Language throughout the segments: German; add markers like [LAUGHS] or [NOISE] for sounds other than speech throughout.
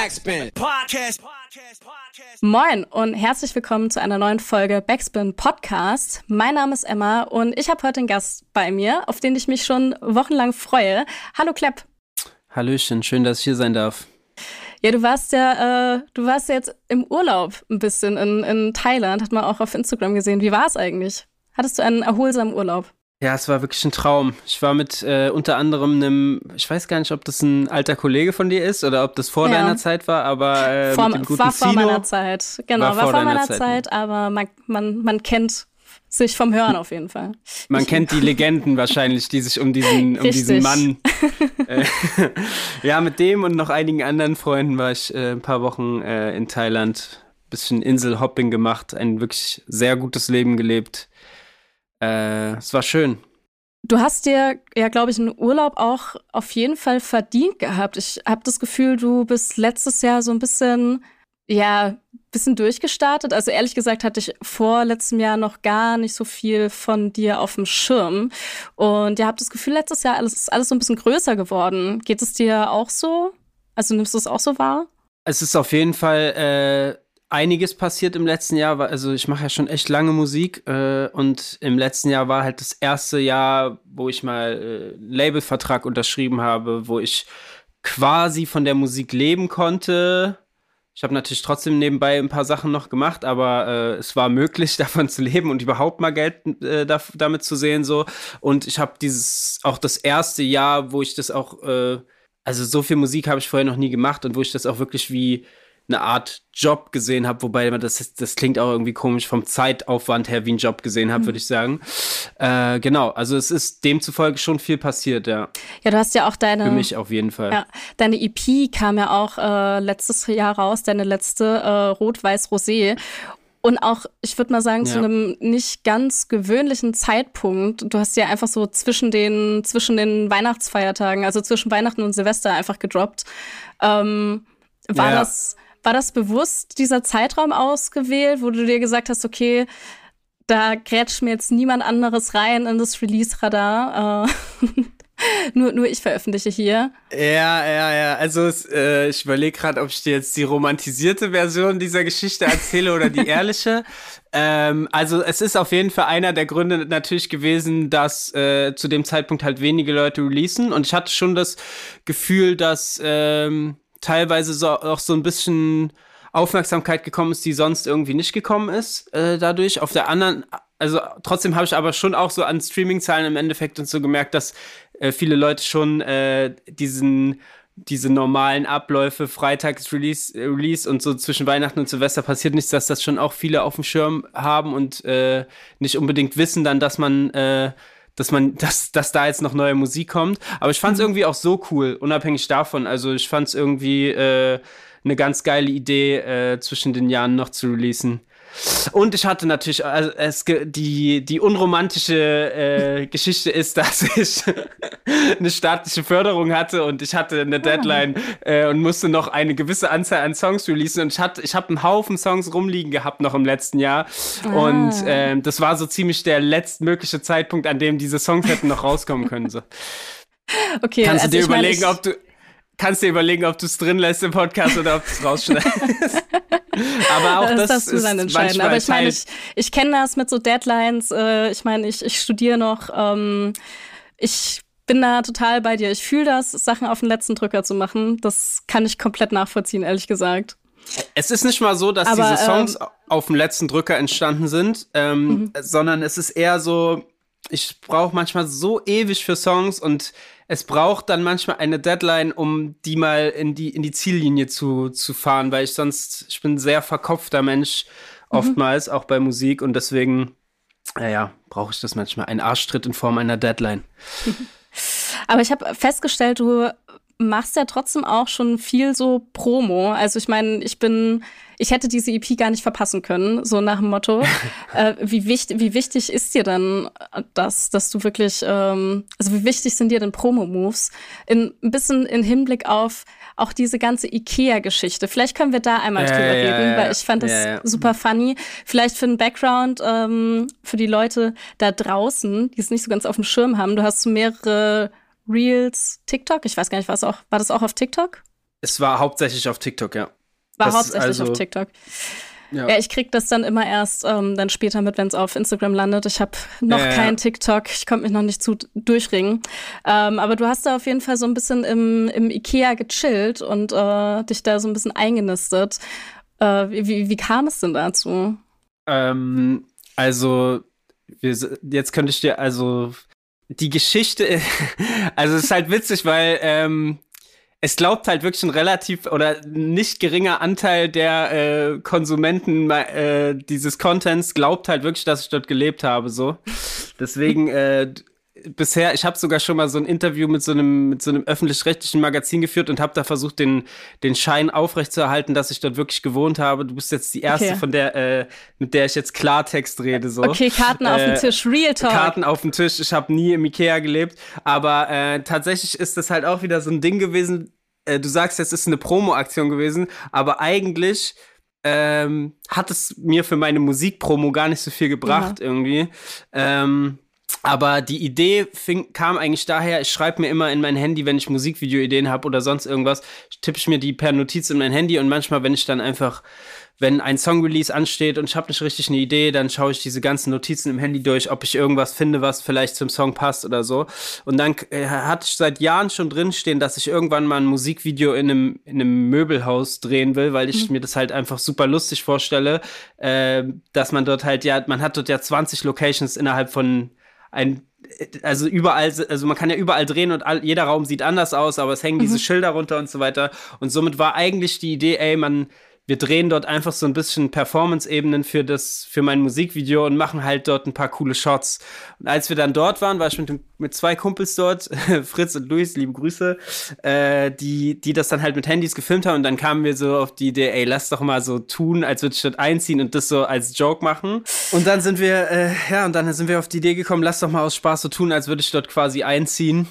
Backspin. Podcast. Moin und herzlich willkommen zu einer neuen Folge Backspin Podcast. Mein Name ist Emma und ich habe heute einen Gast bei mir, auf den ich mich schon wochenlang freue. Hallo Klepp. Hallöchen, schön, dass ich hier sein darf. Ja, du warst ja, äh, du warst ja jetzt im Urlaub ein bisschen in, in Thailand, hat man auch auf Instagram gesehen. Wie war es eigentlich? Hattest du einen erholsamen Urlaub? Ja, es war wirklich ein Traum. Ich war mit äh, unter anderem einem, ich weiß gar nicht, ob das ein alter Kollege von dir ist oder ob das vor ja. deiner Zeit war, aber äh, vor, war vor Zino, meiner Zeit. Genau, war, war vor, meiner Zeit, Zeit aber man, man, man kennt sich vom Hören auf jeden Fall. Man ich kennt die Legenden wahrscheinlich, die sich um diesen, um diesen Mann. [LAUGHS] Äh, [LAUGHS] ja, mit dem und noch einigen anderen Freunden war ich äh, ein paar Wochen äh, in Thailand. Bisschen Inselhopping gemacht, ein wirklich sehr gutes Leben gelebt. Äh, es war schön. Du hast dir ja, glaube ich, einen Urlaub auch auf jeden Fall verdient gehabt. Ich habe das Gefühl, du bist letztes Jahr so ein bisschen, ja, bisschen durchgestartet. Also ehrlich gesagt hatte ich vor letztem Jahr noch gar nicht so viel von dir auf dem Schirm. Und ihr habt das Gefühl, letztes Jahr alles, ist alles so ein bisschen größer geworden. Geht es dir auch so? Also nimmst du es auch so wahr? Es ist auf jeden Fall äh, einiges passiert im letzten Jahr. Also ich mache ja schon echt lange Musik äh, und im letzten Jahr war halt das erste Jahr, wo ich mal äh, Labelvertrag unterschrieben habe, wo ich quasi von der Musik leben konnte. Ich habe natürlich trotzdem nebenbei ein paar Sachen noch gemacht, aber äh, es war möglich, [LAUGHS] davon zu leben und überhaupt mal Geld äh, da, damit zu sehen so. Und ich habe dieses auch das erste Jahr, wo ich das auch, äh, also so viel Musik habe ich vorher noch nie gemacht und wo ich das auch wirklich wie eine Art Job gesehen habe, wobei das, das klingt auch irgendwie komisch vom Zeitaufwand her wie ein Job gesehen habe, mhm. würde ich sagen. Äh, genau, also es ist demzufolge schon viel passiert, ja. Ja, du hast ja auch deine. Für mich auf jeden Fall. Ja, deine EP kam ja auch äh, letztes Jahr raus, deine letzte äh, Rot-Weiß-Rosé. Und auch, ich würde mal sagen, ja. zu einem nicht ganz gewöhnlichen Zeitpunkt. Du hast ja einfach so zwischen den, zwischen den Weihnachtsfeiertagen, also zwischen Weihnachten und Silvester einfach gedroppt. Ähm, war ja. das war das bewusst dieser Zeitraum ausgewählt, wo du dir gesagt hast, okay, da grätscht mir jetzt niemand anderes rein in das Release-Radar. Äh, [LAUGHS] nur, nur ich veröffentliche hier. Ja, ja, ja. Also äh, ich überlege gerade, ob ich dir jetzt die romantisierte Version dieser Geschichte erzähle oder die [LAUGHS] ehrliche. Ähm, also es ist auf jeden Fall einer der Gründe natürlich gewesen, dass äh, zu dem Zeitpunkt halt wenige Leute releasen. Und ich hatte schon das Gefühl, dass ähm, teilweise so, auch so ein bisschen Aufmerksamkeit gekommen ist, die sonst irgendwie nicht gekommen ist äh, dadurch. Auf der anderen, also trotzdem habe ich aber schon auch so an Streaming-Zahlen im Endeffekt und so gemerkt, dass äh, viele Leute schon äh, diesen diese normalen Abläufe, Freitags Release, Release und so zwischen Weihnachten und Silvester passiert nichts, dass das schon auch viele auf dem Schirm haben und äh, nicht unbedingt wissen dann, dass man äh, dass man, [LAUGHS] dass, dass da jetzt noch neue Musik kommt. Aber ich fand es mhm. irgendwie auch so cool, unabhängig davon. Also ich fand es irgendwie äh, eine ganz geile Idee, äh, zwischen den Jahren noch zu releasen. Und ich hatte natürlich, also es, die, die unromantische äh, Geschichte ist, [LAUGHS] dass ich eine staatliche Förderung hatte und ich hatte eine ah. Deadline äh, und musste noch eine gewisse Anzahl an Songs releasen und ich hatte, ich habe einen Haufen Songs rumliegen gehabt noch im letzten Jahr ah. und äh, das war so ziemlich der letztmögliche Zeitpunkt, an dem diese Songs hätten noch rauskommen können. So. Okay, Kannst also du dir überlegen, meine, ob du kannst dir überlegen, ob du es drin lässt im Podcast oder ob du es rausschneidest. [LAUGHS] Aber auch das, das ist dann entscheiden. Aber ich meine, ich, ich kenne das mit so Deadlines. Äh, ich meine, ich, ich studiere noch. Ähm, ich bin da total bei dir. Ich fühle das, Sachen auf den letzten Drücker zu machen. Das kann ich komplett nachvollziehen, ehrlich gesagt. Es ist nicht mal so, dass Aber, diese Songs ähm, auf dem letzten Drücker entstanden sind, ähm, mhm. sondern es ist eher so, ich brauche manchmal so ewig für Songs und es braucht dann manchmal eine Deadline, um die mal in die, in die Ziellinie zu, zu fahren, weil ich sonst, ich bin ein sehr verkopfter Mensch mhm. oftmals, mhm. auch bei Musik und deswegen, naja, brauche ich das manchmal. Ein Arschtritt in Form einer Deadline. [LAUGHS] Aber ich habe festgestellt, du machst ja trotzdem auch schon viel so Promo. Also ich meine, ich bin, ich hätte diese EP gar nicht verpassen können, so nach dem Motto. [LAUGHS] äh, wie, wichtig, wie wichtig ist dir denn das, dass du wirklich, ähm, also wie wichtig sind dir denn Promo-Moves? In, ein bisschen in Hinblick auf auch diese ganze IKEA-Geschichte. Vielleicht können wir da einmal äh, drüber ja, reden, ja, weil ich fand das ja, super funny. Vielleicht für den Background, ähm, für die Leute da draußen, die es nicht so ganz auf dem Schirm haben. Du hast mehrere Reels, TikTok. Ich weiß gar nicht, was auch, war das auch auf TikTok? Es war hauptsächlich auf TikTok, ja. War das hauptsächlich also, auf TikTok. Ja. ja, ich krieg das dann immer erst ähm, dann später mit, wenn es auf Instagram landet. Ich habe noch ja, keinen TikTok, ich konnte mich noch nicht zu durchringen. Ähm, aber du hast da auf jeden Fall so ein bisschen im, im Ikea gechillt und äh, dich da so ein bisschen eingenistet. Äh, wie, wie kam es denn dazu? Ähm, also, wir, jetzt könnte ich dir, also die Geschichte, [LAUGHS] also es ist halt witzig, weil ähm, es glaubt halt wirklich ein relativ oder nicht geringer Anteil der äh, Konsumenten äh, dieses Contents glaubt halt wirklich, dass ich dort gelebt habe. So, deswegen äh, bisher, ich habe sogar schon mal so ein Interview mit so einem mit so einem öffentlich-rechtlichen Magazin geführt und habe da versucht, den den Schein aufrechtzuerhalten, dass ich dort wirklich gewohnt habe. Du bist jetzt die erste, okay. von der äh, mit der ich jetzt Klartext rede. So. Okay, Karten auf dem äh, Tisch, Real Talk. Karten auf dem Tisch. Ich habe nie im Ikea gelebt, aber äh, tatsächlich ist das halt auch wieder so ein Ding gewesen. Äh, du sagst, es ist eine Promo-Aktion gewesen, aber eigentlich ähm, hat es mir für meine Musikpromo gar nicht so viel gebracht ja. irgendwie. Ähm, aber die Idee fing, kam eigentlich daher, ich schreibe mir immer in mein Handy, wenn ich Musikvideo-Ideen habe oder sonst irgendwas, tippe ich mir die per Notiz in mein Handy und manchmal, wenn ich dann einfach, wenn ein Song-Release ansteht und ich habe nicht richtig eine Idee, dann schaue ich diese ganzen Notizen im Handy durch, ob ich irgendwas finde, was vielleicht zum Song passt oder so. Und dann äh, hatte ich seit Jahren schon drinstehen, dass ich irgendwann mal ein Musikvideo in einem, in einem Möbelhaus drehen will, weil ich mhm. mir das halt einfach super lustig vorstelle, äh, dass man dort halt ja, man hat dort ja 20 Locations innerhalb von ein also überall, also man kann ja überall drehen und all, jeder Raum sieht anders aus, aber es hängen mhm. diese Schilder runter und so weiter. Und somit war eigentlich die Idee, ey, man, wir drehen dort einfach so ein bisschen Performance-Ebenen für das, für mein Musikvideo und machen halt dort ein paar coole Shots. Und als wir dann dort waren, war ich mit, mit zwei Kumpels dort, [LAUGHS] Fritz und Luis, liebe Grüße, äh, die, die das dann halt mit Handys gefilmt haben und dann kamen wir so auf die Idee, ey, lass doch mal so tun, als würde ich dort einziehen und das so als Joke machen. Und dann sind wir, äh, ja, und dann sind wir auf die Idee gekommen, lass doch mal aus Spaß so tun, als würde ich dort quasi einziehen.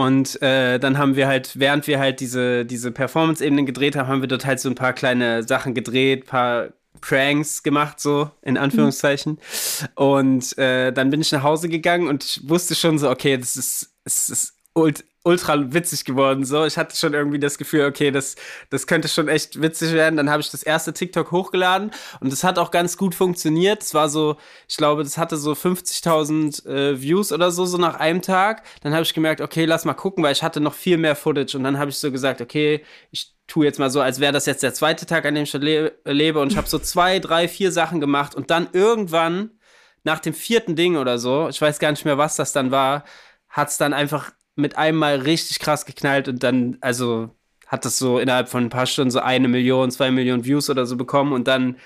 Und äh, dann haben wir halt, während wir halt diese, diese Performance-Ebenen gedreht haben, haben wir dort halt so ein paar kleine Sachen gedreht, paar Pranks gemacht, so in Anführungszeichen. Mhm. Und äh, dann bin ich nach Hause gegangen und ich wusste schon so, okay, das ist, es ist ultra witzig geworden. So, ich hatte schon irgendwie das Gefühl, okay, das, das könnte schon echt witzig werden. Dann habe ich das erste TikTok hochgeladen und das hat auch ganz gut funktioniert. Es war so, ich glaube, das hatte so 50.000 äh, Views oder so, so nach einem Tag. Dann habe ich gemerkt, okay, lass mal gucken, weil ich hatte noch viel mehr Footage und dann habe ich so gesagt, okay, ich tue jetzt mal so, als wäre das jetzt der zweite Tag, an dem ich le lebe und ich habe so [LAUGHS] zwei, drei, vier Sachen gemacht und dann irgendwann nach dem vierten Ding oder so, ich weiß gar nicht mehr, was das dann war, hat es dann einfach mit einem Mal richtig krass geknallt und dann, also hat das so innerhalb von ein paar Stunden so eine Million, zwei Millionen Views oder so bekommen und dann,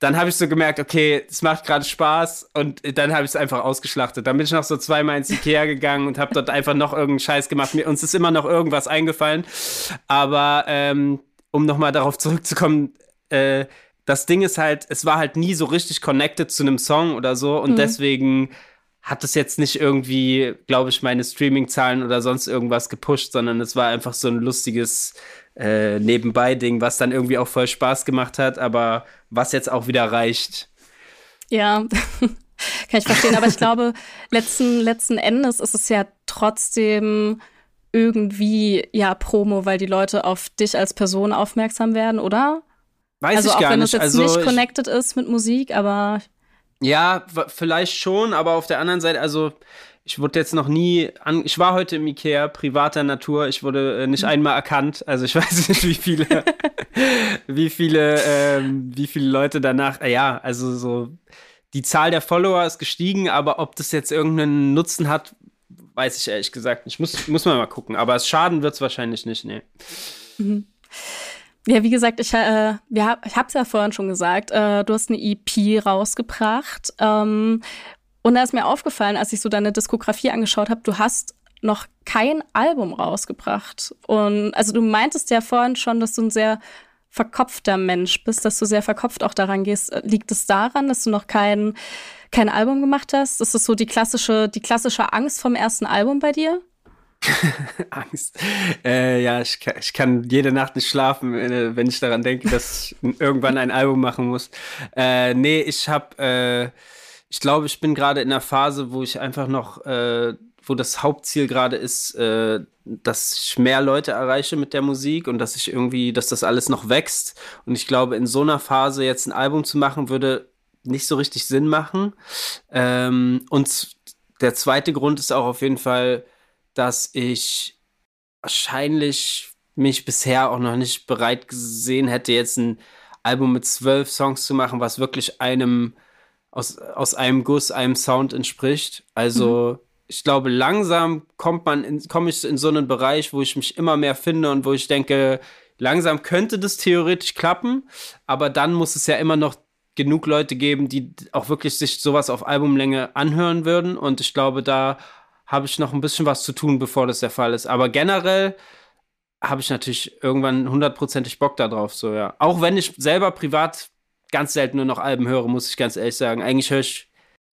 dann habe ich so gemerkt, okay, es macht gerade Spaß und dann habe ich es einfach ausgeschlachtet. Dann bin ich noch so zweimal ins Ikea gegangen und habe dort einfach noch irgendeinen Scheiß gemacht. Mir, uns ist immer noch irgendwas eingefallen, aber ähm, um nochmal darauf zurückzukommen, äh, das Ding ist halt, es war halt nie so richtig connected zu einem Song oder so und mhm. deswegen hat es jetzt nicht irgendwie, glaube ich, meine Streaming-Zahlen oder sonst irgendwas gepusht, sondern es war einfach so ein lustiges äh, Nebenbei-Ding, was dann irgendwie auch voll Spaß gemacht hat, aber was jetzt auch wieder reicht. Ja, [LAUGHS] kann ich verstehen. Aber ich glaube, letzten, letzten Endes ist es ja trotzdem irgendwie ja Promo, weil die Leute auf dich als Person aufmerksam werden, oder? Weiß also ich gar nicht. Also auch wenn es jetzt also nicht connected ist mit Musik, aber ja, vielleicht schon, aber auf der anderen Seite, also ich wurde jetzt noch nie an, ich war heute im Ikea privater Natur, ich wurde äh, nicht mhm. einmal erkannt, also ich [LAUGHS] weiß nicht, wie viele, [LAUGHS] wie viele, ähm, wie viele Leute danach, äh, ja, also so die Zahl der Follower ist gestiegen, aber ob das jetzt irgendeinen Nutzen hat, weiß ich ehrlich gesagt nicht. Muss, muss man mal gucken, aber es schaden wird es wahrscheinlich nicht, nee. Mhm. Ja, wie gesagt, ich, äh, wir, ich habe es ja vorhin schon gesagt, äh, du hast eine EP rausgebracht. Ähm, und da ist mir aufgefallen, als ich so deine Diskografie angeschaut habe, du hast noch kein Album rausgebracht. Und also du meintest ja vorhin schon, dass du ein sehr verkopfter Mensch bist, dass du sehr verkopft auch daran gehst. Liegt es daran, dass du noch kein, kein Album gemacht hast? Ist das so die klassische, die klassische Angst vom ersten Album bei dir? [LAUGHS] Angst. Äh, ja, ich kann, ich kann, jede Nacht nicht schlafen, äh, wenn ich daran denke, dass ich irgendwann ein Album machen muss. Äh, nee, ich habe, äh, ich glaube, ich bin gerade in einer Phase, wo ich einfach noch äh, wo das Hauptziel gerade ist, dass ich mehr Leute erreiche mit der Musik und dass ich irgendwie, dass das alles noch wächst. Und ich glaube, in so einer Phase jetzt ein Album zu machen, würde nicht so richtig Sinn machen. Ähm, und der zweite Grund ist auch auf jeden Fall, dass ich wahrscheinlich mich bisher auch noch nicht bereit gesehen hätte, jetzt ein Album mit zwölf Songs zu machen, was wirklich einem aus, aus einem Guss, einem Sound entspricht. Also mhm. ich glaube, langsam kommt man komme ich in so einen Bereich, wo ich mich immer mehr finde und wo ich denke, langsam könnte das theoretisch klappen, aber dann muss es ja immer noch genug Leute geben, die auch wirklich sich sowas auf Albumlänge anhören würden. Und ich glaube, da habe ich noch ein bisschen was zu tun, bevor das der Fall ist. Aber generell habe ich natürlich irgendwann hundertprozentig Bock darauf, so ja. Auch wenn ich selber privat ganz selten nur noch Alben höre, muss ich ganz ehrlich sagen. Eigentlich höre ich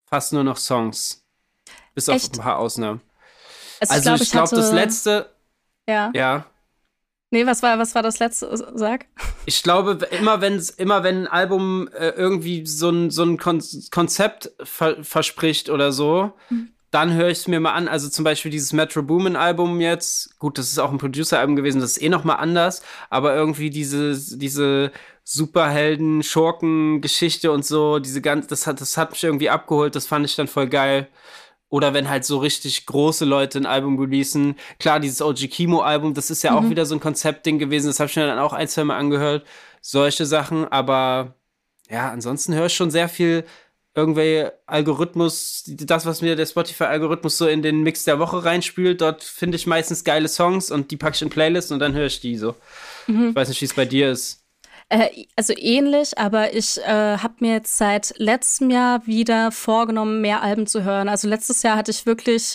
fast nur noch Songs. Bis Echt? auf ein paar Ausnahmen. Also, also ich glaube, glaub, das letzte. Ja. Ja. Nee, was war, was war das letzte? Sag. [LAUGHS] Ich glaube, immer wenn immer wenn ein Album äh, irgendwie so ein, so ein Kon Konzept ver verspricht oder so, mhm. Dann höre ich es mir mal an. Also zum Beispiel dieses Metro Boomin Album jetzt. Gut, das ist auch ein Producer-Album gewesen, das ist eh noch mal anders. Aber irgendwie diese, diese Superhelden, Schurken-Geschichte und so, diese ganz, das hat, das hat mich irgendwie abgeholt. Das fand ich dann voll geil. Oder wenn halt so richtig große Leute ein Album releasen. Klar, dieses OG Kimo-Album, das ist ja mhm. auch wieder so ein Konzeptding gewesen. Das habe ich mir dann auch ein, zwei Mal angehört. Solche Sachen. Aber ja, ansonsten höre ich schon sehr viel irgendwelche Algorithmus, das, was mir der Spotify-Algorithmus so in den Mix der Woche reinspült. Dort finde ich meistens geile Songs und die packe ich in Playlists und dann höre ich die so. Mhm. Ich weiß nicht, wie es bei dir ist. Äh, also ähnlich, aber ich äh, habe mir jetzt seit letztem Jahr wieder vorgenommen, mehr Alben zu hören. Also letztes Jahr hatte ich wirklich,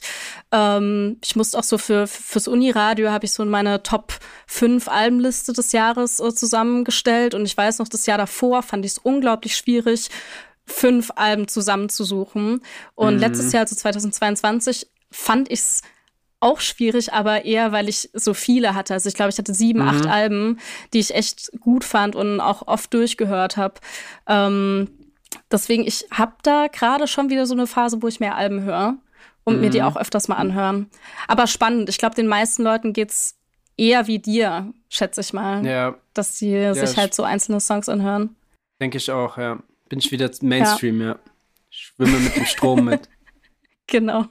ähm, ich musste auch so für fürs Uniradio habe ich so meine Top 5 Albenliste des Jahres äh, zusammengestellt und ich weiß noch, das Jahr davor fand ich es unglaublich schwierig fünf Alben zusammenzusuchen. Und mhm. letztes Jahr, also 2022, fand ich es auch schwierig, aber eher, weil ich so viele hatte. Also ich glaube, ich hatte sieben, mhm. acht Alben, die ich echt gut fand und auch oft durchgehört habe. Ähm, deswegen, ich habe da gerade schon wieder so eine Phase, wo ich mehr Alben höre und mhm. mir die mhm. auch öfters mal anhören. Aber spannend. Ich glaube, den meisten Leuten geht's eher wie dir, schätze ich mal. Ja. Dass sie ja, sich halt so einzelne Songs anhören. Denke ich auch, ja. Bin ich wieder Mainstream, ja. ja. Schwimme mit dem Strom mit. [LAUGHS] Genau.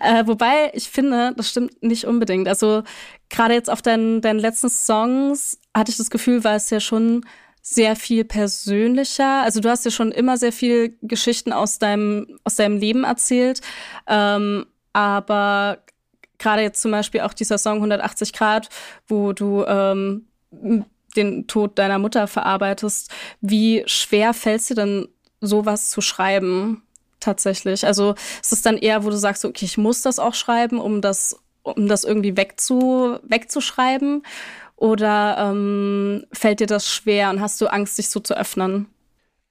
Äh, wobei ich finde, das stimmt nicht unbedingt. Also gerade jetzt auf deinen, deinen letzten Songs hatte ich das Gefühl, war es ja schon sehr viel persönlicher. Also du hast ja schon immer sehr viel Geschichten aus deinem, aus deinem Leben erzählt. Ähm, aber gerade jetzt zum Beispiel auch dieser Song 180 Grad, wo du ähm, den Tod deiner Mutter verarbeitest. Wie schwer fällt es dir denn, sowas zu schreiben? tatsächlich. Also es ist dann eher, wo du sagst, okay, ich muss das auch schreiben, um das, um das irgendwie wegzu, wegzuschreiben? Oder ähm, fällt dir das schwer und hast du Angst, dich so zu öffnen?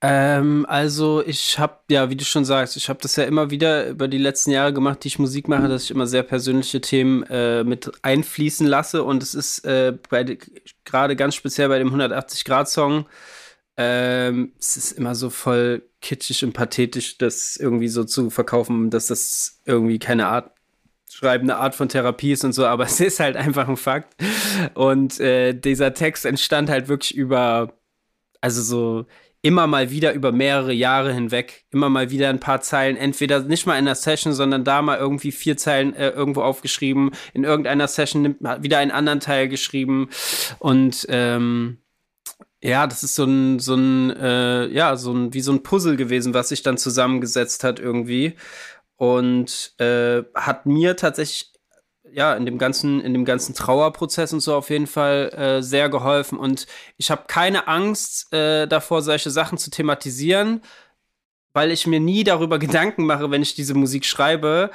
Ähm, also ich habe, ja, wie du schon sagst, ich habe das ja immer wieder über die letzten Jahre gemacht, die ich Musik mache, dass ich immer sehr persönliche Themen äh, mit einfließen lasse. Und es ist äh, gerade ganz speziell bei dem 180-Grad-Song, ähm, es ist immer so voll kitschig und pathetisch, das irgendwie so zu verkaufen, dass das irgendwie keine Art schreibende Art von Therapie ist und so, aber [LAUGHS] es ist halt einfach ein Fakt. Und äh, dieser Text entstand halt wirklich über, also so immer mal wieder über mehrere Jahre hinweg, immer mal wieder ein paar Zeilen, entweder nicht mal in einer Session, sondern da mal irgendwie vier Zeilen äh, irgendwo aufgeschrieben, in irgendeiner Session nimmt wieder einen anderen Teil geschrieben und ähm, ja, das ist so ein, so ein, äh, ja, so ein, wie so ein Puzzle gewesen, was sich dann zusammengesetzt hat irgendwie. Und äh, hat mir tatsächlich, ja, in dem ganzen, in dem ganzen Trauerprozess und so auf jeden Fall äh, sehr geholfen. Und ich habe keine Angst äh, davor, solche Sachen zu thematisieren, weil ich mir nie darüber Gedanken mache, wenn ich diese Musik schreibe,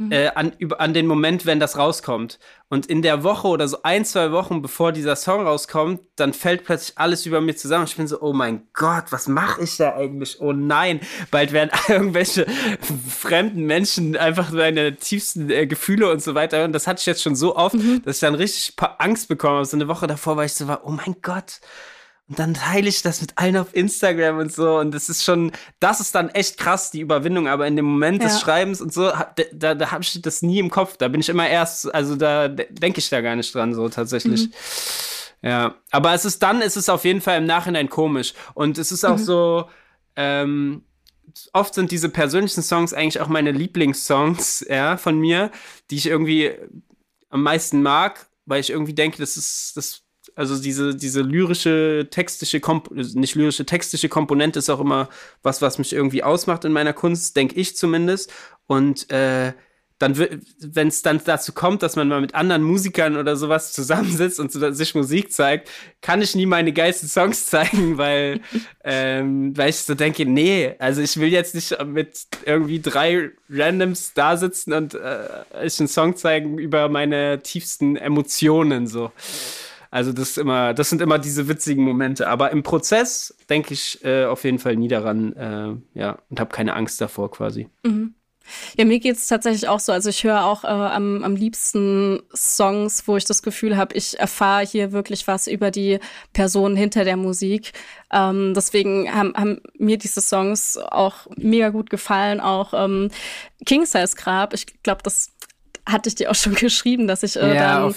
Mhm. Äh, an, über, an den Moment, wenn das rauskommt. Und in der Woche oder so ein, zwei Wochen, bevor dieser Song rauskommt, dann fällt plötzlich alles über mir zusammen. Ich bin so, oh mein Gott, was mache ich da eigentlich? Oh nein, bald werden [LAUGHS] irgendwelche fremden Menschen einfach meine tiefsten äh, Gefühle und so weiter. Und das hatte ich jetzt schon so oft, mhm. dass ich dann richtig Angst bekommen habe. So eine Woche davor war ich so, oh mein Gott. Und dann teile ich das mit allen auf Instagram und so. Und das ist schon, das ist dann echt krass, die Überwindung. Aber in dem Moment ja. des Schreibens und so, da, da, da habe ich das nie im Kopf. Da bin ich immer erst, also da denke ich da gar nicht dran, so tatsächlich. Mhm. Ja, aber es ist dann, ist es auf jeden Fall im Nachhinein komisch. Und es ist auch mhm. so, ähm, oft sind diese persönlichen Songs eigentlich auch meine Lieblingssongs, [LAUGHS] ja, von mir, die ich irgendwie am meisten mag, weil ich irgendwie denke, das ist, das also diese, diese lyrische, textische, Komp nicht lyrische, textische Komponente ist auch immer was, was mich irgendwie ausmacht in meiner Kunst, denke ich zumindest. Und äh, dann, wenn es dann dazu kommt, dass man mal mit anderen Musikern oder sowas zusammensitzt und sich Musik zeigt, kann ich nie meine geilsten Songs [LAUGHS] zeigen, weil, ähm, weil ich so denke, nee, also ich will jetzt nicht mit irgendwie drei Randoms da sitzen und äh, ich einen Song zeigen über meine tiefsten Emotionen so. Also das immer, das sind immer diese witzigen Momente. Aber im Prozess denke ich äh, auf jeden Fall nie daran, äh, ja, und habe keine Angst davor quasi. Mhm. Ja, mir geht es tatsächlich auch so. Also ich höre auch äh, am, am liebsten Songs, wo ich das Gefühl habe, ich erfahre hier wirklich was über die Person hinter der Musik. Ähm, deswegen haben, haben mir diese Songs auch mega gut gefallen. Auch ähm, King Size Grab, ich glaube, das hatte ich dir auch schon [LAUGHS] geschrieben, dass ich äh, ja,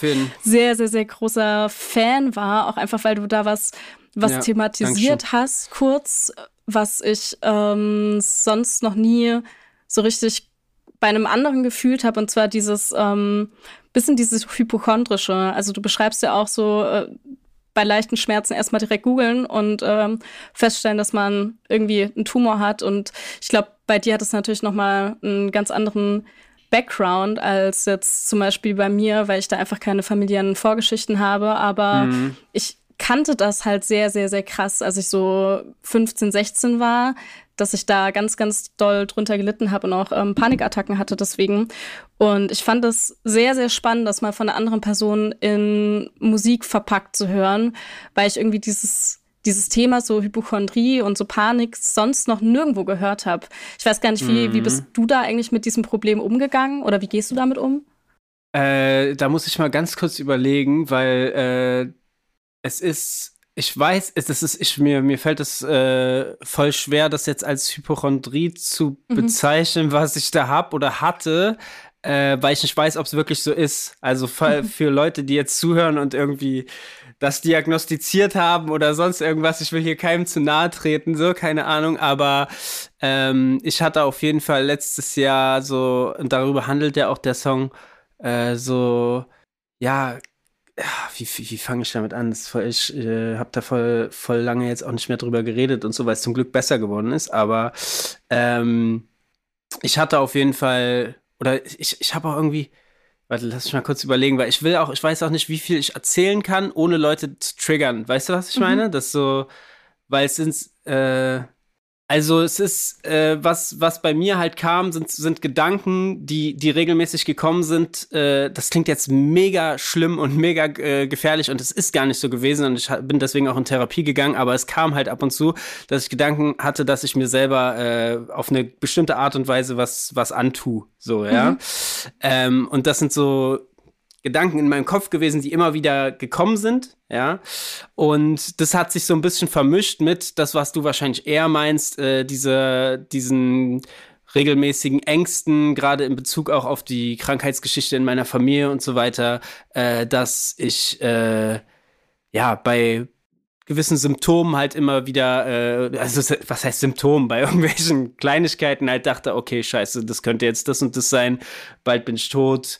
sehr, sehr, sehr großer Fan war, auch einfach, weil du da was, was ja, thematisiert hast, kurz, was ich ähm, sonst noch nie so richtig bei einem anderen gefühlt habe, und zwar dieses ähm, bisschen dieses Hypochondrische. Also du beschreibst ja auch so äh, bei leichten Schmerzen erstmal direkt googeln und ähm, feststellen, dass man irgendwie einen Tumor hat. Und ich glaube, bei dir hat es natürlich noch mal einen ganz anderen Background als jetzt zum Beispiel bei mir, weil ich da einfach keine familiären Vorgeschichten habe. Aber mhm. ich kannte das halt sehr, sehr, sehr krass, als ich so 15, 16 war, dass ich da ganz, ganz doll drunter gelitten habe und auch ähm, Panikattacken hatte deswegen. Und ich fand es sehr, sehr spannend, das mal von einer anderen Person in Musik verpackt zu hören, weil ich irgendwie dieses dieses Thema so Hypochondrie und so Panik sonst noch nirgendwo gehört habe. Ich weiß gar nicht, wie, mhm. wie bist du da eigentlich mit diesem Problem umgegangen oder wie gehst du damit um? Äh, da muss ich mal ganz kurz überlegen, weil äh, es ist, ich weiß, es, ist, ich, mir, mir fällt es äh, voll schwer, das jetzt als Hypochondrie zu mhm. bezeichnen, was ich da habe oder hatte, äh, weil ich nicht weiß, ob es wirklich so ist. Also für, [LAUGHS] für Leute, die jetzt zuhören und irgendwie das diagnostiziert haben oder sonst irgendwas. Ich will hier keinem zu nahe treten, so, keine Ahnung. Aber ähm, ich hatte auf jeden Fall letztes Jahr so, und darüber handelt ja auch der Song, äh, so, ja, wie, wie, wie fange ich damit an? Voll, ich äh, habe da voll, voll lange jetzt auch nicht mehr drüber geredet und so, weil es zum Glück besser geworden ist. Aber ähm, ich hatte auf jeden Fall, oder ich, ich habe auch irgendwie, Warte, lass mich mal kurz überlegen, weil ich will auch, ich weiß auch nicht, wie viel ich erzählen kann, ohne Leute zu triggern. Weißt du, was ich mhm. meine? Das so, weil es sind, äh, also es ist, äh, was, was bei mir halt kam, sind, sind Gedanken, die, die regelmäßig gekommen sind. Äh, das klingt jetzt mega schlimm und mega äh, gefährlich und es ist gar nicht so gewesen und ich bin deswegen auch in Therapie gegangen, aber es kam halt ab und zu, dass ich Gedanken hatte, dass ich mir selber äh, auf eine bestimmte Art und Weise was, was antue. So, ja. Mhm. Ähm, und das sind so Gedanken in meinem Kopf gewesen, die immer wieder gekommen sind, ja. Und das hat sich so ein bisschen vermischt mit das, was du wahrscheinlich eher meinst, äh, diese, diesen regelmäßigen Ängsten, gerade in Bezug auch auf die Krankheitsgeschichte in meiner Familie und so weiter, äh, dass ich äh, ja bei gewissen Symptomen halt immer wieder, äh, also was heißt Symptomen, bei [LAUGHS] irgendwelchen Kleinigkeiten halt dachte, okay, scheiße, das könnte jetzt das und das sein, bald bin ich tot,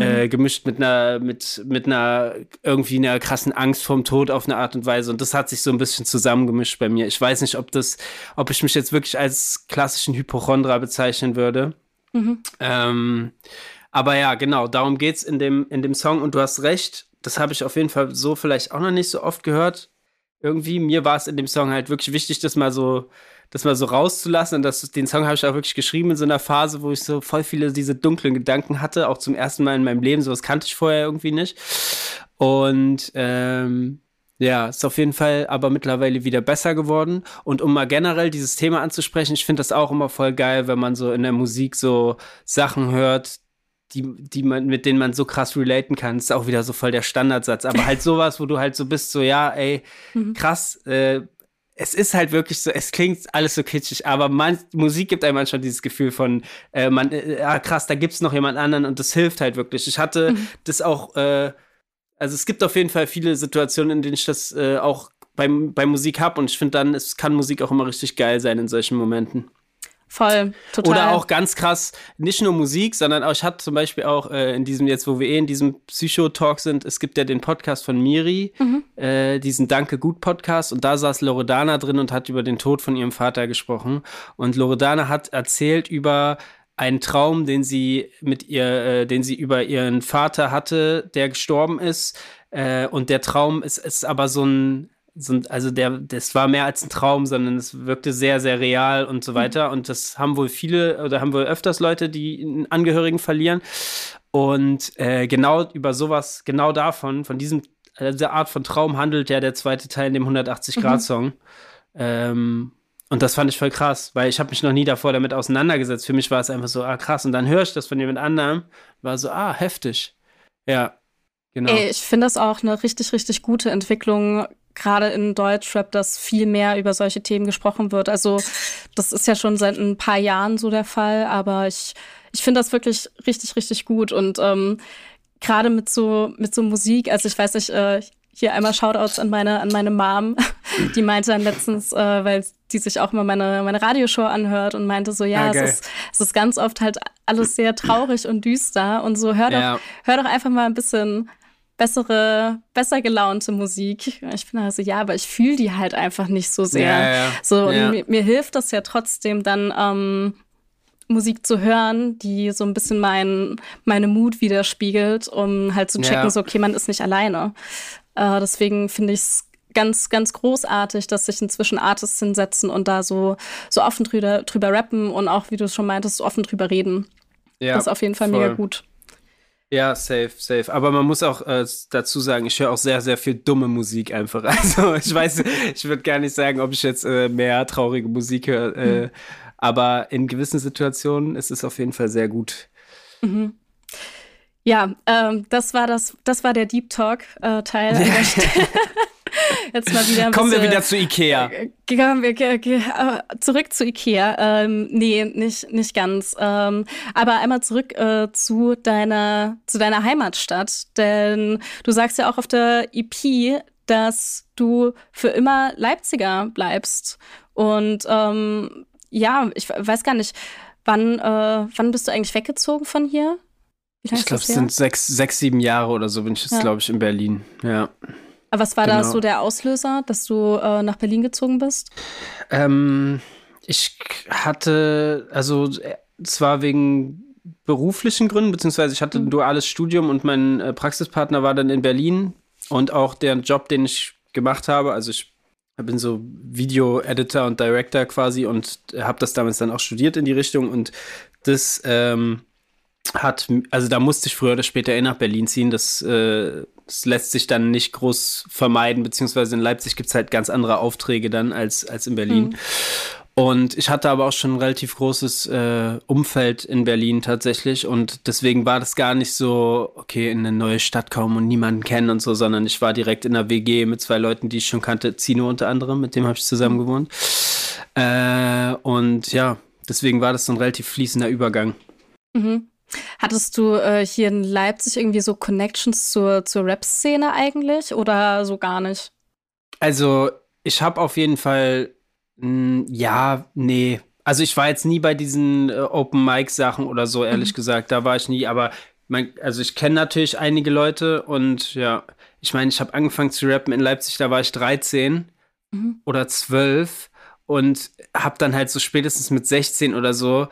äh, mhm. gemischt mit einer, mit, mit einer irgendwie einer krassen Angst vorm Tod auf eine Art und Weise. Und das hat sich so ein bisschen zusammengemischt bei mir. Ich weiß nicht, ob das, ob ich mich jetzt wirklich als klassischen Hypochondra bezeichnen würde. Mhm. Ähm, aber ja, genau, darum geht's in dem, in dem Song. Und du hast recht, das habe ich auf jeden Fall so vielleicht auch noch nicht so oft gehört. Irgendwie, mir war es in dem Song halt wirklich wichtig, das mal so das mal so rauszulassen. Und das, den Song habe ich auch wirklich geschrieben in so einer Phase, wo ich so voll viele diese dunklen Gedanken hatte, auch zum ersten Mal in meinem Leben. Sowas kannte ich vorher irgendwie nicht. Und ähm, ja, ist auf jeden Fall aber mittlerweile wieder besser geworden. Und um mal generell dieses Thema anzusprechen, ich finde das auch immer voll geil, wenn man so in der Musik so Sachen hört, die, die man, mit denen man so krass relaten kann. ist auch wieder so voll der Standardsatz. Aber halt sowas, wo du halt so bist, so, ja, ey, mhm. krass, äh, es ist halt wirklich so, es klingt alles so kitschig, aber man, Musik gibt einem manchmal dieses Gefühl von, äh, man, äh, ah, krass, da gibt's noch jemand anderen und das hilft halt wirklich. Ich hatte mhm. das auch, äh, also es gibt auf jeden Fall viele Situationen, in denen ich das äh, auch beim, bei Musik habe und ich finde dann, es kann Musik auch immer richtig geil sein in solchen Momenten. Voll, total. Oder auch ganz krass, nicht nur Musik, sondern auch, ich hatte zum Beispiel auch äh, in diesem, jetzt wo wir eh in diesem Psycho-Talk sind, es gibt ja den Podcast von Miri, mhm. äh, diesen Danke Gut Podcast und da saß Loredana drin und hat über den Tod von ihrem Vater gesprochen. Und Loredana hat erzählt über einen Traum, den sie mit ihr, äh, den sie über ihren Vater hatte, der gestorben ist. Äh, und der Traum ist, ist aber so ein also der, das war mehr als ein Traum, sondern es wirkte sehr, sehr real und so mhm. weiter. Und das haben wohl viele oder haben wohl öfters Leute, die einen Angehörigen verlieren. Und äh, genau über sowas, genau davon, von diesem, äh, dieser Art von Traum handelt ja der zweite Teil in dem 180-Grad-Song. Mhm. Ähm, und das fand ich voll krass, weil ich habe mich noch nie davor damit auseinandergesetzt. Für mich war es einfach so, ah krass. Und dann höre ich das von jemand anderem, war so, ah, heftig. Ja, genau. Ey, ich finde das auch eine richtig, richtig gute Entwicklung, gerade in Deutschrap, dass viel mehr über solche Themen gesprochen wird. Also das ist ja schon seit ein paar Jahren so der Fall, aber ich, ich finde das wirklich richtig, richtig gut. Und ähm, gerade mit so, mit so Musik, also ich weiß nicht, äh, hier einmal Shoutouts an meine, an meine Mom, [LAUGHS] die meinte dann letztens, äh, weil die sich auch immer meine, meine Radioshow anhört und meinte so, ja, okay. Ah, es, ist, es ist ganz oft halt alles sehr traurig und düster und so, hör doch, ja. hör doch einfach mal ein bisschen bessere, besser gelaunte Musik. Ich bin also, ja, aber ich fühle die halt einfach nicht so sehr. Ja, ja. So, ja. Mir, mir, hilft das ja trotzdem dann, ähm, Musik zu hören, die so ein bisschen mein, meine Mut widerspiegelt, um halt zu checken, so, okay, man ist nicht alleine. Äh, deswegen finde ich es ganz, ganz großartig, dass sich inzwischen Artists hinsetzen und da so, so offen drüber, drüber rappen und auch, wie du es schon meintest, offen drüber reden. Ja, das ist auf jeden Fall voll. mega gut. Ja, safe, safe. Aber man muss auch äh, dazu sagen, ich höre auch sehr, sehr viel dumme Musik einfach. [LAUGHS] Also ich weiß, ich würde gar nicht sagen, ob ich jetzt äh, mehr traurige Musik höre. Äh, mhm. Aber in gewissen Situationen ist es auf jeden Fall sehr gut. Mhm. Ja, ähm, das war das, das war der Deep Talk äh. [LAUGHS] Jetzt mal wieder. Kommen bisschen, wir wieder zu Ikea. Äh, kommen wir äh, zurück zu Ikea. Ähm, nee, nicht, nicht ganz. Ähm, aber einmal zurück äh, zu deiner, zu deiner Heimatstadt. Denn du sagst ja auch auf der EP, dass du für immer Leipziger bleibst. Und ähm, ja, ich weiß gar nicht, wann, äh, wann bist du eigentlich weggezogen von hier? ich glaube, es sind sechs, sechs, sieben Jahre oder so bin ich jetzt, ja. glaube ich, in Berlin. Ja. Aber was war genau. da so der Auslöser, dass du äh, nach Berlin gezogen bist? Ähm, ich hatte, also zwar wegen beruflichen Gründen, beziehungsweise ich hatte ein mhm. duales Studium und mein äh, Praxispartner war dann in Berlin und auch der Job, den ich gemacht habe, also ich bin so Video-Editor und Director quasi und habe das damals dann auch studiert in die Richtung und das ähm, hat, also da musste ich früher oder später eh nach Berlin ziehen. Das, äh, das lässt sich dann nicht groß vermeiden, beziehungsweise in Leipzig gibt es halt ganz andere Aufträge dann als, als in Berlin. Mhm. Und ich hatte aber auch schon ein relativ großes äh, Umfeld in Berlin tatsächlich. Und deswegen war das gar nicht so, okay, in eine neue Stadt kommen und niemanden kennen und so, sondern ich war direkt in einer WG mit zwei Leuten, die ich schon kannte. Zino unter anderem, mit dem habe ich zusammen mhm. gewohnt. Äh, und ja, deswegen war das so ein relativ fließender Übergang. Mhm. Hattest du äh, hier in Leipzig irgendwie so Connections zur, zur Rap-Szene eigentlich oder so gar nicht? Also, ich habe auf jeden Fall, mh, hm, ja, nee. Also, ich war jetzt nie bei diesen äh, Open-Mic-Sachen oder so, ehrlich mhm. gesagt. Da war ich nie, aber mein, also ich kenne natürlich einige Leute und ja, ich meine, ich habe angefangen zu rappen in Leipzig, da war ich 13 mhm. oder 12 und habe dann halt so spätestens mit 16 oder so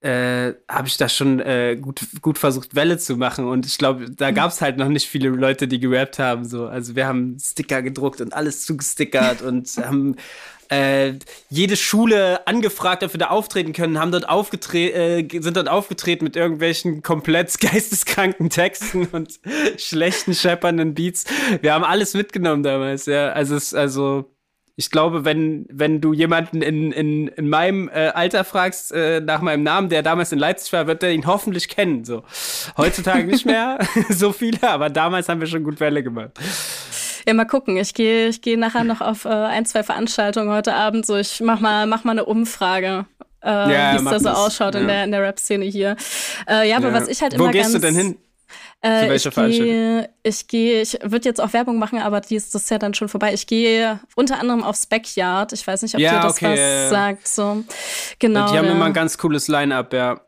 äh, habe ich da schon äh, gut, gut versucht, Welle zu machen. Und ich glaube, da mhm. gab es halt noch nicht viele Leute, die gerappt haben. So. Also wir haben Sticker gedruckt und alles zugestickert und [LAUGHS] haben äh, jede Schule angefragt, ob wir da auftreten können, haben dort aufgetreten, äh, sind dort aufgetreten mit irgendwelchen komplett [LAUGHS] geisteskranken Texten und [LAUGHS] schlechten, scheppernden Beats. Wir haben alles mitgenommen damals, ja. Also es, also Ich glaube, wenn, wenn du jemanden in, in, in meinem äh, Alter fragst äh, nach meinem Namen, der damals in Leipzig war, wird er ihn hoffentlich kennen. So. Heutzutage nicht mehr [LAUGHS] [LAUGHS] so viele, aber damals haben wir schon gut Welle gemacht. Ja, mal gucken. Ich gehe ich geh nachher noch auf äh, ein, zwei Veranstaltungen heute Abend. So, ich mach mal, mach mal eine Umfrage. Äh, ja, wie es da so ausschaut ja. in der, in der Rap-Szene hier. Äh, ja, aber ja. was ich halt immer Wo gehst ganz, du denn hin? Äh, Zu welcher Veranstaltung? Ich gehe, ich würde jetzt auch Werbung machen, aber die ist das ist ja dann schon vorbei. Ich gehe unter anderem aufs Backyard. Ich weiß nicht, ob ja, dir das okay, was ja, sagt. So. Genau. Die haben immer ein ganz cooles Line-Up, ja.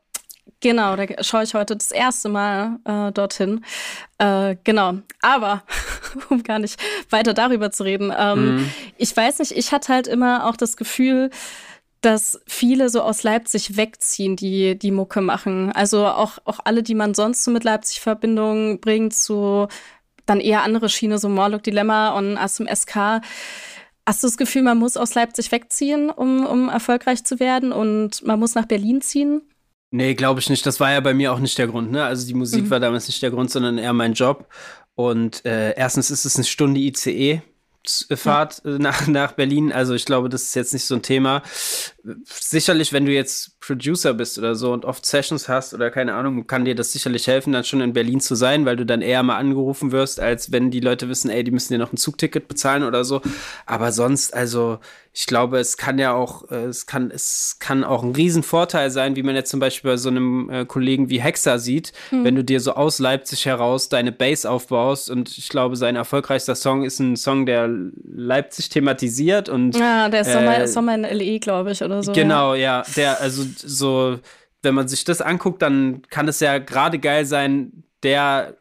Genau, da schaue ich heute das erste Mal äh, dorthin. Äh, genau. Aber, [LAUGHS] um gar nicht weiter darüber zu reden, ähm, mhm. ich weiß nicht, ich hatte halt immer auch das Gefühl, dass viele so aus Leipzig wegziehen, die die Mucke machen. Also auch, auch alle, die man sonst so mit Leipzig Verbindung bringt, so dann eher andere Schiene, so Morlock Dilemma und Assum SK. Hast du das Gefühl, man muss aus Leipzig wegziehen, um, um erfolgreich zu werden und man muss nach Berlin ziehen? Nee, glaube ich nicht. Das war ja bei mir auch nicht der Grund. Ne? Also die Musik mhm. war damals nicht der Grund, sondern eher mein Job. Und äh, erstens ist es eine Stunde ICE. Fahrt. Äh, nach, nach Berlin. Also ich glaube, das ist jetzt nicht so ein Thema. Sicherlich, wenn du jetzt Producer bist oder so und oft Sessions hast oder keine Ahnung, kann dir das sicherlich helfen, dann schon in Berlin zu sein, weil du dann eher mal angerufen wirst, als wenn die Leute wissen, ey, die müssen dir noch ein Zugticket bezahlen oder so. Aber sonst, also ich glaube, es kann ja auch, äh, es kann, es kann auch ein Riesenvorteil sein, wie man jetzt zum Beispiel bei so einem äh, Kollegen wie Hexer sieht, hm. wenn du dir so aus Leipzig heraus deine Base aufbaust und ich glaube, sein erfolgreichster Song ist ein Song, der Leipzig thematisiert und Ja, der ist Sommer, äh, Sommer in LE, glaube ich, oder so. Genau, ja, der, also so, wenn man sich das anguckt, dann kann es ja gerade geil sein, der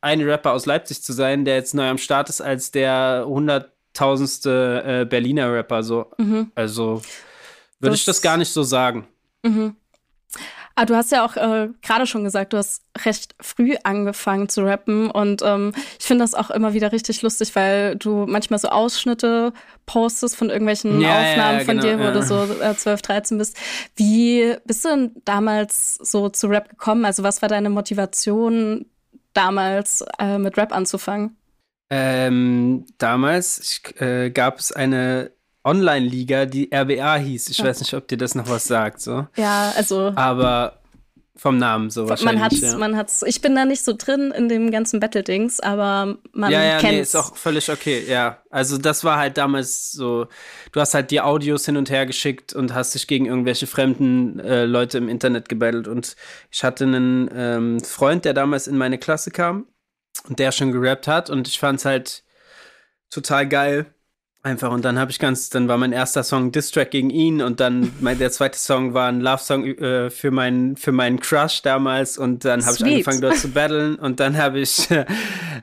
eine Rapper aus Leipzig zu sein, der jetzt neu am Start ist, als der 100 tausendste äh, Berliner Rapper so. Mhm. Also würde ich das gar nicht so sagen. Mhm. Ah, du hast ja auch äh, gerade schon gesagt, du hast recht früh angefangen zu rappen und ähm, ich finde das auch immer wieder richtig lustig, weil du manchmal so Ausschnitte postest von irgendwelchen ja, Aufnahmen ja, von genau, dir, wo ja. du so äh, 12, 13 bist. Wie bist du denn damals so zu Rap gekommen? Also was war deine Motivation damals äh, mit Rap anzufangen? Ähm, damals äh, gab es eine Online-Liga, die RBA hieß. Ich ja. weiß nicht, ob dir das noch was sagt. So. Ja, also. Aber vom Namen so wahrscheinlich. Man hat's, ja. man hat's. Ich bin da nicht so drin in dem ganzen Battle-Dings, aber man ja, ja, kennt's. Nee, ist auch völlig okay, ja. Also das war halt damals so, du hast halt die Audios hin und her geschickt und hast dich gegen irgendwelche fremden äh, Leute im Internet gebettelt. Und ich hatte einen ähm, Freund, der damals in meine Klasse kam und der schon gerappt hat und ich fand's halt total geil. Einfach und dann habe ich ganz, dann war mein erster Song Distrack gegen ihn und dann [LAUGHS] mein, der zweite Song war ein Love Song äh, für meinen für meinen Crush damals und dann habe ich angefangen dort zu battlen und dann habe ich [LAUGHS] äh,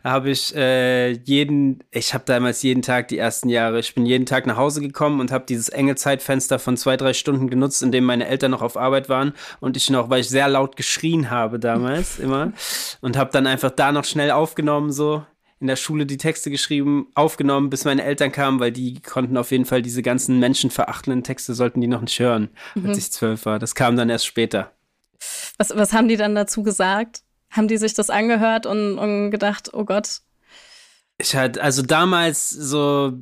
habe ich äh, jeden, ich habe damals jeden Tag die ersten Jahre, ich bin jeden Tag nach Hause gekommen und habe dieses enge Zeitfenster von zwei drei Stunden genutzt, in dem meine Eltern noch auf Arbeit waren und ich noch, weil ich sehr laut geschrien habe damals immer [LAUGHS] und habe dann einfach da noch schnell aufgenommen so in der Schule die Texte geschrieben, aufgenommen, bis meine Eltern kamen, weil die konnten auf jeden Fall diese ganzen menschenverachtenden Texte sollten die noch nicht hören, mhm. als ich zwölf war. Das kam dann erst später. Was, was haben die dann dazu gesagt? Haben die sich das angehört und, und gedacht, oh Gott? Ich hatte, also damals so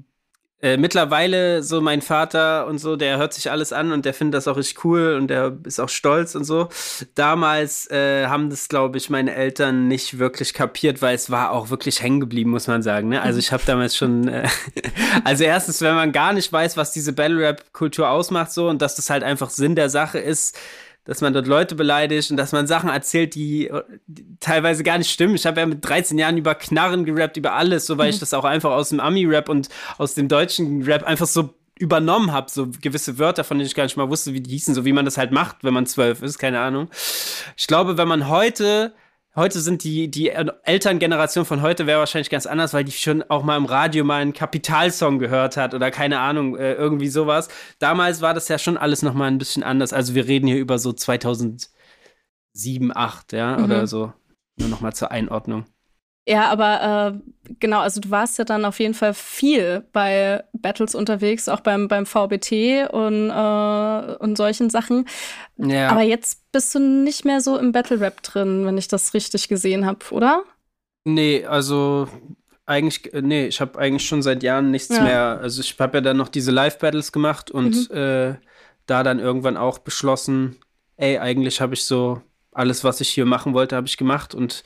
äh, mittlerweile so mein Vater und so, der hört sich alles an und der findet das auch richtig cool und der ist auch stolz und so. Damals äh, haben das, glaube ich, meine Eltern nicht wirklich kapiert, weil es war auch wirklich hängen geblieben, muss man sagen. Ne? Also ich habe damals schon, äh, [LAUGHS] also erstens, wenn man gar nicht weiß, was diese Battle Rap Kultur ausmacht so und dass das halt einfach Sinn der Sache ist, dass man dort Leute beleidigt und dass man Sachen erzählt, die, die teilweise gar nicht stimmen. Ich habe ja mit 13 Jahren über Knarren gerappt, über alles, so weil mhm. ich das auch einfach aus dem Ami-Rap und aus dem deutschen Rap einfach so übernommen habe, so gewisse Wörter, von denen ich gar nicht mal wusste, wie die hießen, so wie man das halt macht, wenn man zwölf ist, keine Ahnung. Ich glaube, wenn man heute heute sind die, die Elterngeneration von heute wäre wahrscheinlich ganz anders, weil die schon auch mal im Radio mal einen Kapitalsong gehört hat oder keine Ahnung, äh, irgendwie sowas. Damals war das ja schon alles nochmal ein bisschen anders. Also wir reden hier über so 2007, 2008, ja, mhm. oder so. Nur nochmal zur Einordnung. Ja, aber äh, genau, also du warst ja dann auf jeden Fall viel bei Battles unterwegs, auch beim, beim VBT und, äh, und solchen Sachen. Ja. Aber jetzt bist du nicht mehr so im Battle Rap drin, wenn ich das richtig gesehen habe, oder? Nee, also eigentlich, nee, ich habe eigentlich schon seit Jahren nichts ja. mehr. Also ich habe ja dann noch diese Live-Battles gemacht und mhm. äh, da dann irgendwann auch beschlossen, ey, eigentlich habe ich so alles, was ich hier machen wollte, habe ich gemacht und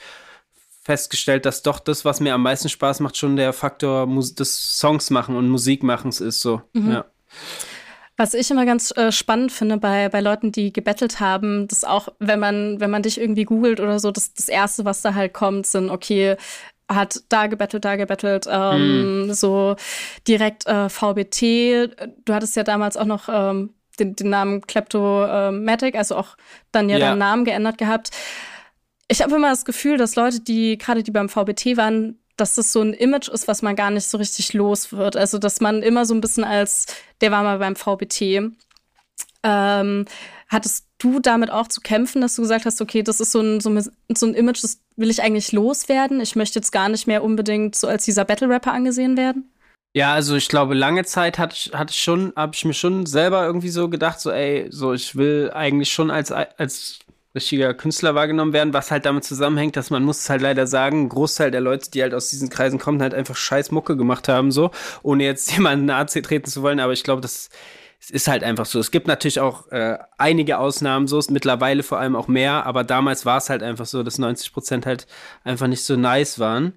festgestellt, dass doch das, was mir am meisten Spaß macht, schon der Faktor des Songs machen und Musik machen ist so. Mhm. Ja. Was ich immer ganz äh, spannend finde bei, bei Leuten, die gebettelt haben, dass auch, wenn man, wenn man dich irgendwie googelt oder so, das, das Erste, was da halt kommt, sind, okay, hat da gebettelt, da gebettelt, ähm, mm. so direkt äh, VBT. Du hattest ja damals auch noch ähm, den, den Namen Kleptomatic, also auch dann ja, ja. deinen Namen geändert gehabt. Ich habe immer das Gefühl, dass Leute, die gerade die beim VBT waren, dass das so ein Image ist, was man gar nicht so richtig los wird. Also, dass man immer so ein bisschen als, der war mal beim VBT. Ähm, hattest du damit auch zu kämpfen, dass du gesagt hast, okay, das ist so ein, so, so ein Image, das will ich eigentlich loswerden. Ich möchte jetzt gar nicht mehr unbedingt so als dieser Battle-Rapper angesehen werden? Ja, also ich glaube, lange Zeit hatte ich, hatte ich schon, habe ich mir schon selber irgendwie so gedacht, so, ey, so, ich will eigentlich schon als, als richtiger Künstler wahrgenommen werden, was halt damit zusammenhängt, dass man muss es halt leider sagen, ein Großteil der Leute, die halt aus diesen Kreisen kommen, halt einfach scheiß Mucke gemacht haben, so, ohne jetzt [LAUGHS] jemanden nahe treten zu wollen, aber ich glaube, das ist halt einfach so. Es gibt natürlich auch äh, einige Ausnahmen, so ist mittlerweile vor allem auch mehr, aber damals war es halt einfach so, dass 90 Prozent halt einfach nicht so nice waren.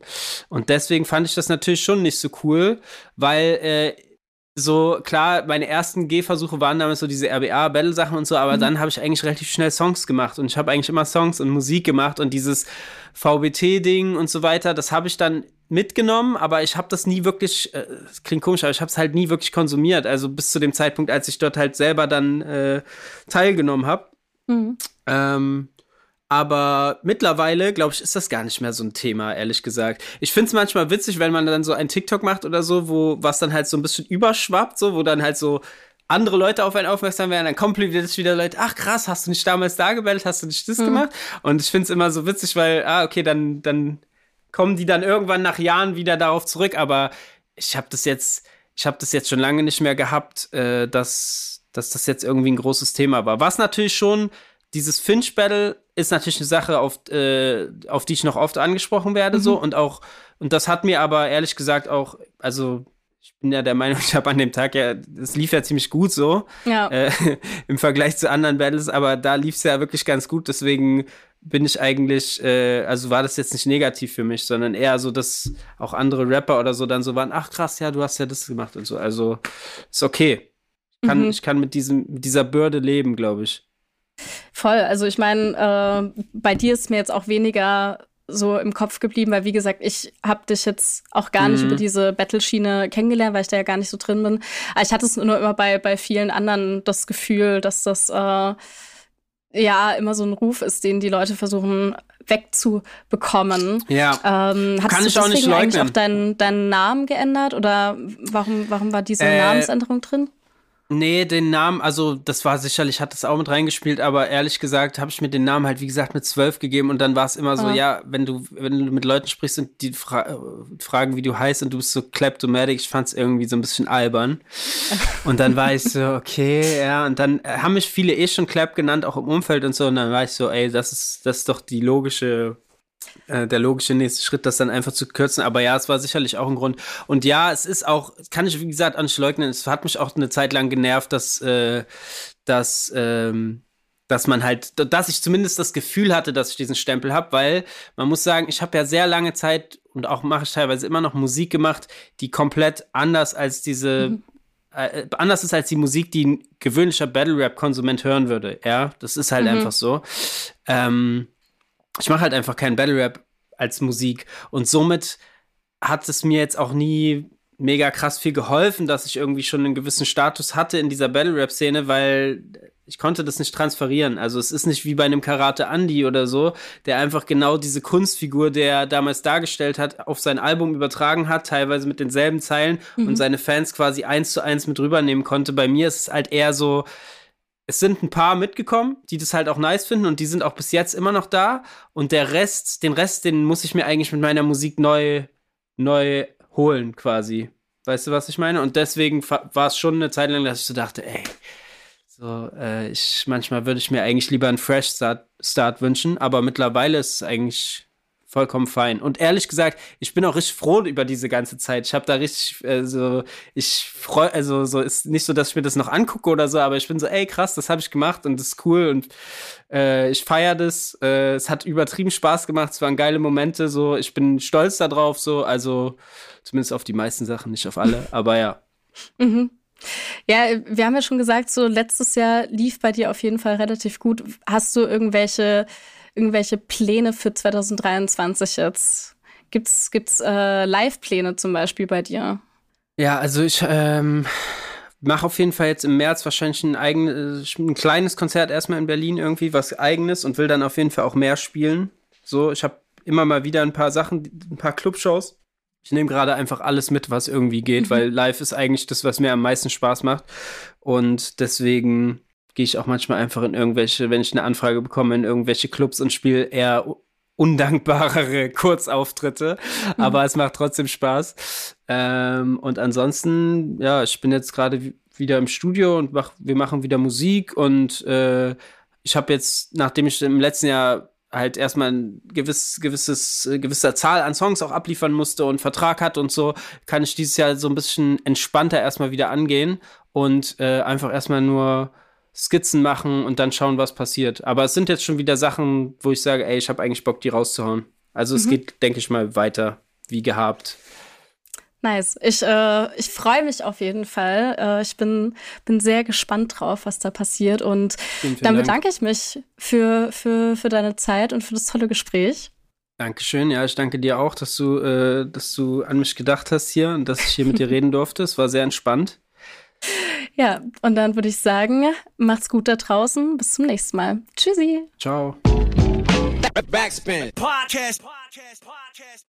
Und deswegen fand ich das natürlich schon nicht so cool, weil äh, so, klar, meine ersten Gehversuche waren damals so diese RBA-Battle-Sachen und so, aber mhm. dann habe ich eigentlich relativ schnell Songs gemacht und ich habe eigentlich immer Songs und Musik gemacht und dieses VBT-Ding und so weiter, das habe ich dann mitgenommen, aber ich habe das nie wirklich, äh, das klingt komisch, aber ich habe es halt nie wirklich konsumiert, also bis zu dem Zeitpunkt, als ich dort halt selber dann äh, teilgenommen habe. Mhm. Ähm, aber mittlerweile, glaube ich, ist das gar nicht mehr so ein Thema, ehrlich gesagt. Ich finde es manchmal witzig, wenn man dann so ein TikTok macht oder so, wo was dann halt so ein bisschen überschwappt, so, wo dann halt so andere Leute auf einen aufmerksam werden, dann kommen jetzt wieder Leute, ach krass, hast du nicht damals da gebellt, hast du nicht das mhm. gemacht? Und ich finde es immer so witzig, weil, ah, okay, dann, dann kommen die dann irgendwann nach Jahren wieder darauf zurück, aber ich habe das jetzt, ich habe das jetzt schon lange nicht mehr gehabt, äh, dass, dass das jetzt irgendwie ein großes Thema war. Was natürlich schon dieses Finch-Battle ist natürlich eine Sache, auf, äh, auf die ich noch oft angesprochen werde, mhm. so und auch, und das hat mir aber ehrlich gesagt auch, also ich bin ja der Meinung, [LAUGHS] ich habe an dem Tag ja, es lief ja ziemlich gut so ja. äh, [LAUGHS] im Vergleich zu anderen Battles, aber da lief es ja wirklich ganz gut, deswegen bin ich eigentlich, äh, also war das jetzt nicht negativ für mich, sondern eher so, dass auch andere Rapper oder so dann so waren, ach krass, ja, du hast ja das gemacht und so, also ist okay. Ich kann, mhm. ich kann mit diesem, mit dieser Bürde leben, glaube ich. Voll. Also ich meine, äh, bei dir ist mir jetzt auch weniger so im Kopf geblieben, weil wie gesagt, ich habe dich jetzt auch gar nicht mhm. über diese Battle-Schiene kennengelernt, weil ich da ja gar nicht so drin bin. Aber ich hatte es nur immer bei, bei vielen anderen das Gefühl, dass das äh, ja immer so ein Ruf ist, den die Leute versuchen wegzubekommen. Ja. Ähm, Kann ich auch nicht leugnen. eigentlich auch deinen, deinen Namen geändert oder warum, warum war diese äh, Namensänderung drin? Nee, den Namen, also das war sicherlich, hat das auch mit reingespielt, aber ehrlich gesagt habe ich mir den Namen halt, wie gesagt, mit zwölf gegeben und dann war es immer so, ah. ja, wenn du, wenn du mit Leuten sprichst und die fra fragen, wie du heißt und du bist so kleptomatic, ich fand es irgendwie so ein bisschen albern. [LAUGHS] und dann war ich so, okay, ja, und dann haben mich viele eh schon Clap genannt, auch im Umfeld und so, und dann war ich so, ey, das ist, das ist doch die logische äh, der logische nächste Schritt, das dann einfach zu kürzen. Aber ja, es war sicherlich auch ein Grund. Und ja, es ist auch, kann ich wie gesagt auch nicht leugnen, es hat mich auch eine Zeit lang genervt, dass, äh, dass, ähm, dass man halt, dass ich zumindest das Gefühl hatte, dass ich diesen Stempel habe, weil man muss sagen, ich habe ja sehr lange Zeit und auch mache ich teilweise immer noch Musik gemacht, die komplett anders als diese mhm. Äh, anders ist als die Musik, die ein gewöhnlicher Battle Rap Konsument hören würde. Ja, das ist halt mhm. einfach so. Ähm, ich mache halt einfach keinen Battle Rap als Musik und somit hat es mir jetzt auch nie mega krass viel geholfen, dass ich irgendwie schon einen gewissen Status hatte in dieser Battle Rap Szene, weil ich konnte das nicht transferieren. Also es ist nicht wie bei einem Karate Andy oder so, der einfach genau diese Kunstfigur, der er damals dargestellt hat, auf sein Album übertragen hat, teilweise mit denselben Zeilen mhm. und seine Fans quasi eins zu eins mit rübernehmen konnte. Bei mir ist es halt eher so, es sind ein paar mitgekommen, die das halt auch nice finden und die sind auch bis jetzt immer noch da. Und der Rest, den Rest, den muss ich mir eigentlich mit meiner Musik neu, neu holen, quasi. Weißt du, was ich meine? Und deswegen war es schon eine Zeit lang, dass ich so dachte, ey, so, äh, ich, manchmal würde ich mir eigentlich lieber einen Fresh Start, Start wünschen, aber mittlerweile ist es eigentlich vollkommen fein. Und ehrlich gesagt, ich bin auch richtig froh über diese ganze Zeit. Ich habe da richtig, also ich freue, also so ist nicht so, dass ich mir das noch angucke oder so, aber ich bin so, ey krass, das habe ich gemacht und das ist cool und äh, ich feiere das. Äh, es hat übertrieben Spaß gemacht, es waren geile Momente, so ich bin stolz darauf, so also zumindest auf die meisten Sachen, nicht auf alle, [LAUGHS] aber ja. Mhm. Ja, wir haben ja schon gesagt, so letztes Jahr lief bei dir auf jeden Fall relativ gut. Hast du irgendwelche irgendwelche Pläne für 2023 jetzt? Gibt's, gibt's äh, Live-Pläne zum Beispiel bei dir? Ja, also ich ähm, mache auf jeden Fall jetzt im März wahrscheinlich ein, eigenes, ein kleines Konzert erstmal in Berlin irgendwie, was eigenes und will dann auf jeden Fall auch mehr spielen. So, ich habe immer mal wieder ein paar Sachen, ein paar Clubshows. Ich nehme gerade einfach alles mit, was irgendwie geht, mhm. weil live ist eigentlich das, was mir am meisten Spaß macht. Und deswegen gehe ich auch manchmal einfach in irgendwelche, wenn ich eine Anfrage bekomme, in irgendwelche Clubs und spiele eher undankbarere [LAUGHS] Kurzauftritte, mhm. aber es macht trotzdem Spaß. Ähm, und ansonsten, ja, ich bin jetzt gerade wieder im Studio und mach, wir machen wieder Musik und äh, ich habe jetzt, nachdem ich im letzten Jahr halt erstmal ein gewiss, gewisses, gewisser Zahl an Songs auch abliefern musste und Vertrag hat und so, kann ich dieses Jahr so ein bisschen entspannter erstmal wieder angehen und äh, einfach erstmal nur Skizzen machen und dann schauen, was passiert. Aber es sind jetzt schon wieder Sachen, wo ich sage, ey, ich habe eigentlich Bock, die rauszuhauen. Also es mhm. geht, denke ich mal, weiter wie gehabt. Nice. Ich, äh, ich freue mich auf jeden Fall. Äh, ich bin, bin sehr gespannt drauf, was da passiert. Und vielen, vielen dann bedanke Dank. ich mich für, für, für deine Zeit und für das tolle Gespräch. Dankeschön. Ja, ich danke dir auch, dass du, äh, dass du an mich gedacht hast hier und dass ich hier mit dir [LAUGHS] reden durfte. Es war sehr entspannt. Ja, und dann würde ich sagen, macht's gut da draußen. Bis zum nächsten Mal. Tschüssi. Ciao. Backspin. Podcast. Podcast. Podcast.